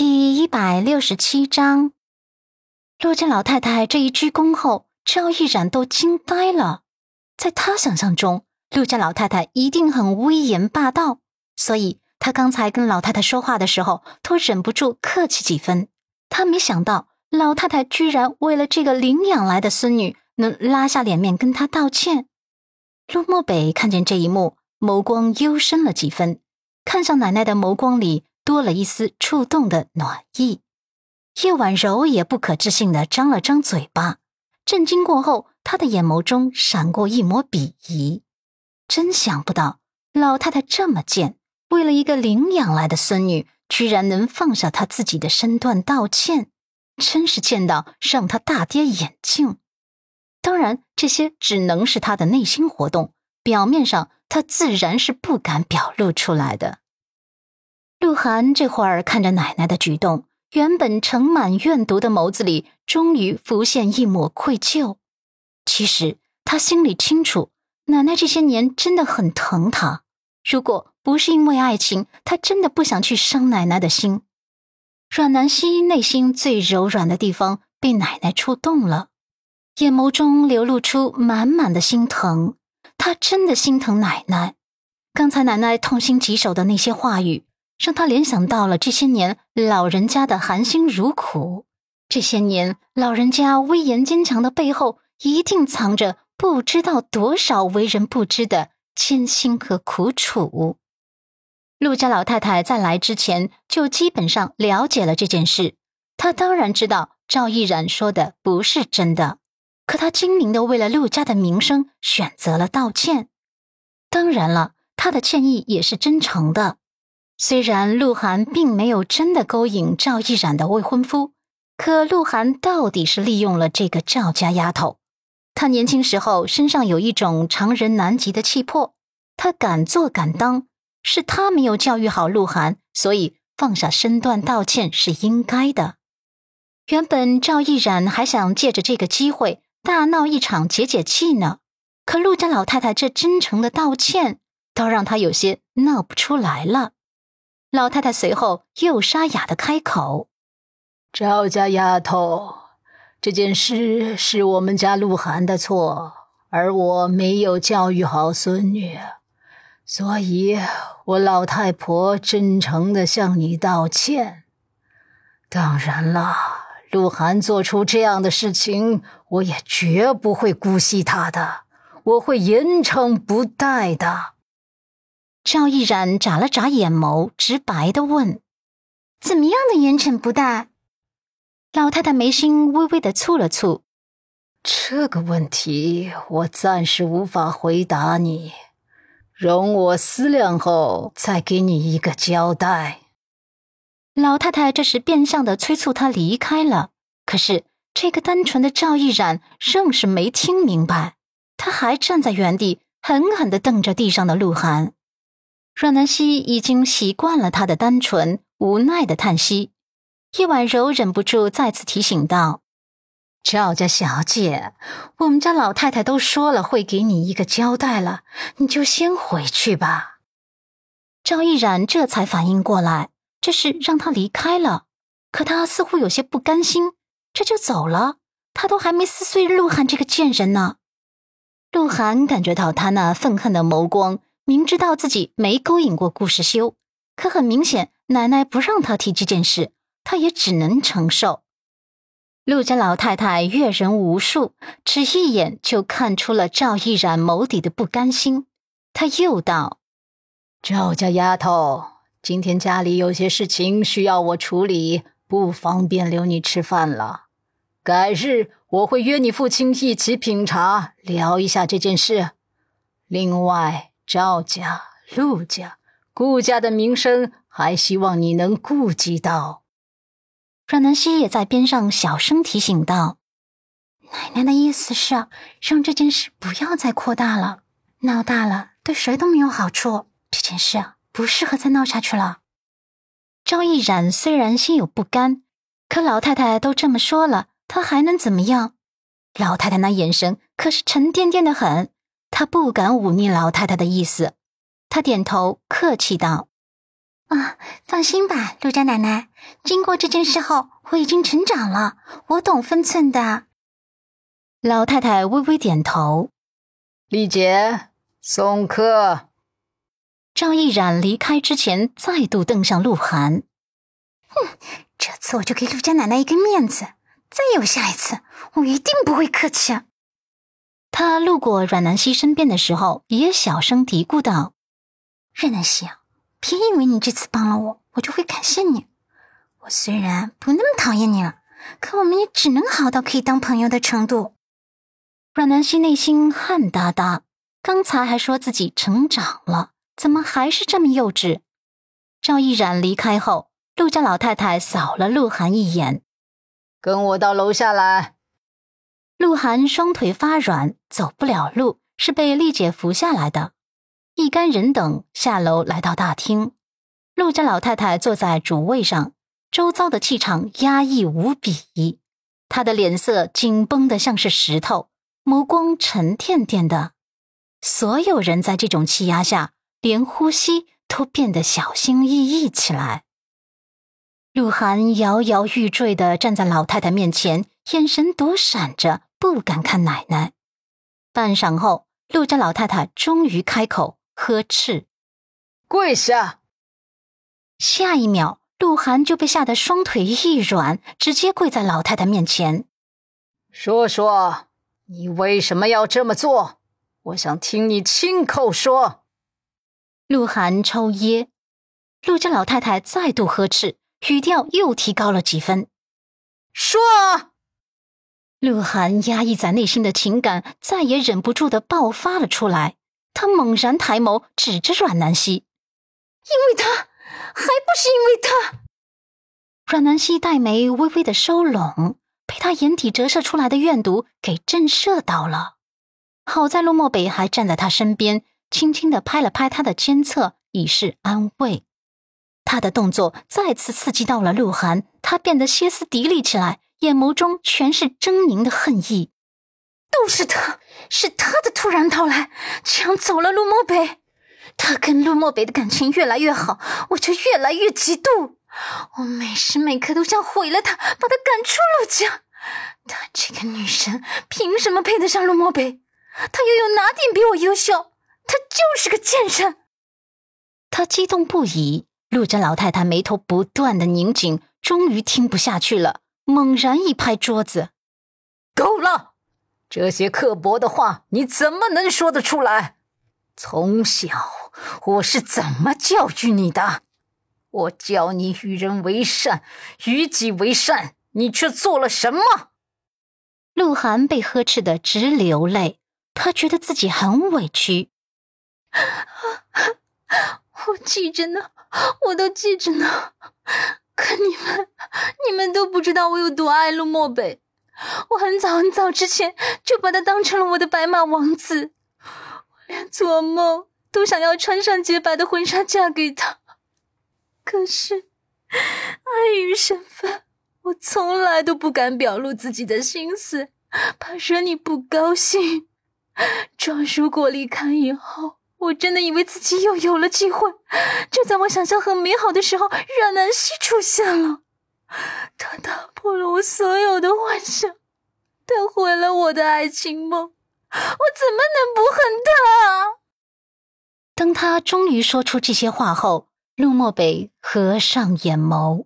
第一百六十七章，陆家老太太这一鞠躬后，赵毅然都惊呆了。在他想象中，陆家老太太一定很威严霸道，所以他刚才跟老太太说话的时候，都忍不住客气几分。他没想到，老太太居然为了这个领养来的孙女，能拉下脸面跟他道歉。陆漠北看见这一幕，眸光幽深了几分，看向奶奶的眸光里多了一丝触动的暖意。叶婉柔也不可置信的张了张嘴巴，震惊过后。他的眼眸中闪过一抹鄙夷，真想不到老太太这么贱，为了一个领养来的孙女，居然能放下她自己的身段道歉，真是贱到让他大跌眼镜。当然，这些只能是他的内心活动，表面上他自然是不敢表露出来的。鹿晗这会儿看着奶奶的举动，原本盛满怨毒的眸子里，终于浮现一抹愧疚。其实他心里清楚，奶奶这些年真的很疼他。如果不是因为爱情，他真的不想去伤奶奶的心。阮南希内心最柔软的地方被奶奶触动了，眼眸中流露出满满的心疼。他真的心疼奶奶。刚才奶奶痛心疾首的那些话语，让他联想到了这些年老人家的含辛茹苦。这些年老人家威严坚强的背后。一定藏着不知道多少为人不知的艰辛和苦楚。陆家老太太在来之前就基本上了解了这件事，她当然知道赵毅然说的不是真的，可她精明的为了陆家的名声选择了道歉。当然了，她的歉意也是真诚的。虽然鹿晗并没有真的勾引赵毅然的未婚夫，可鹿晗到底是利用了这个赵家丫头。他年轻时候身上有一种常人难及的气魄，他敢做敢当，是他没有教育好鹿晗，所以放下身段道歉是应该的。原本赵毅然还想借着这个机会大闹一场解解气呢，可陆家老太太这真诚的道歉，倒让他有些闹不出来了。老太太随后又沙哑的开口：“赵家丫头。”这件事是我们家鹿晗的错，而我没有教育好孙女，所以我老太婆真诚的向你道歉。当然了，鹿晗做出这样的事情，我也绝不会姑息他的，我会严惩不贷的。赵毅然眨了眨眼眸，直白的问：“怎么样的严惩不贷？”老太太眉心微微的蹙了蹙，这个问题我暂时无法回答你，容我思量后再给你一个交代。老太太这时变相的催促他离开了，可是这个单纯的赵毅然仍是没听明白，他还站在原地狠狠的瞪着地上的鹿晗。阮南希已经习惯了他的单纯，无奈的叹息。叶婉柔忍不住再次提醒道：“赵家小姐，我们家老太太都说了会给你一个交代了，你就先回去吧。”赵毅然这才反应过来，这是让他离开了，可他似乎有些不甘心，这就走了。他都还没撕碎鹿晗这个贱人呢。鹿晗感觉到他那愤恨的眸光，明知道自己没勾引过顾时修，可很明显，奶奶不让他提这件事。他也只能承受。陆家老太太阅人无数，只一眼就看出了赵毅然眸底的不甘心。他又道：“赵家丫头，今天家里有些事情需要我处理，不方便留你吃饭了。改日我会约你父亲一起品茶，聊一下这件事。另外，赵家、陆家、顾家的名声，还希望你能顾及到。”阮南希也在边上小声提醒道：“奶奶的意思是让这件事不要再扩大了，闹大了对谁都没有好处。这件事，不适合再闹下去了。”赵毅然虽然心有不甘，可老太太都这么说了，他还能怎么样？老太太那眼神可是沉甸甸的很，他不敢忤逆老太太的意思。他点头客气道：“啊，放心吧，陆家奶奶。经过这件事后，我已经成长了，我懂分寸的。老太太微微点头。丽姐，送客。赵毅然离开之前，再度瞪向鹿晗。哼，这次我就给陆家奶奶一个面子，再有下一次，我一定不会客气。他路过阮南希身边的时候，也小声嘀咕道：“阮南希啊，别以为你这次帮了我，我就会感谢你。我虽然不那么讨厌你了，可我们也只能好到可以当朋友的程度。”阮南希内心汗哒哒，刚才还说自己成长了，怎么还是这么幼稚？赵毅然离开后，陆家老太太扫了鹿晗一眼：“跟我到楼下来。”鹿晗双腿发软，走不了路，是被丽姐扶下来的。一干人等下楼来到大厅，陆家老太太坐在主位上，周遭的气场压抑无比，她的脸色紧绷的像是石头，眸光沉甸甸的。所有人在这种气压下，连呼吸都变得小心翼翼起来。鹿晗摇摇欲坠的站在老太太面前，眼神躲闪着。不敢看奶奶。半晌后，陆家老太太终于开口呵斥：“跪下！”下一秒，鹿晗就被吓得双腿一软，直接跪在老太太面前：“说说，你为什么要这么做？我想听你亲口说。”鹿晗抽噎，陆家老太太再度呵斥，语调又提高了几分：“说！”鹿晗压抑在内心的情感再也忍不住的爆发了出来，他猛然抬眸，指着阮南希：“因为他，还不是因为他。”阮南希黛眉微微的收拢，被他眼底折射出来的怨毒给震慑到了。好在陆漠北还站在他身边，轻轻的拍了拍他的肩侧，以示安慰。他的动作再次刺激到了鹿晗，他变得歇斯底里起来。眼眸中全是狰狞的恨意，都是他，是他的突然到来抢走了陆漠北。他跟陆漠北的感情越来越好，我就越来越嫉妒。我每时每刻都想毁了他，把他赶出陆家。他这个女神凭什么配得上陆漠北？他又有哪点比我优秀？他就是个贱人！他激动不已，陆家老太太眉头不断的拧紧，终于听不下去了。猛然一拍桌子：“够了！这些刻薄的话你怎么能说得出来？从小我是怎么教育你的？我教你与人为善，与己为善，你却做了什么？”鹿晗被呵斥的直流泪，他觉得自己很委屈。我记着呢，我都记着呢。可你们，你们都不知道我有多爱陆漠北。我很早很早之前就把他当成了我的白马王子，我连做梦都想要穿上洁白的婚纱嫁给他。可是，碍于身份，我从来都不敢表露自己的心思，怕惹你不高兴。庄如果离开以后。我真的以为自己又有了机会，就在我想象很美好的时候，阮南希出现了。他打破了我所有的幻想，他毁了我的爱情梦，我怎么能不恨他？当他终于说出这些话后，陆漠北合上眼眸。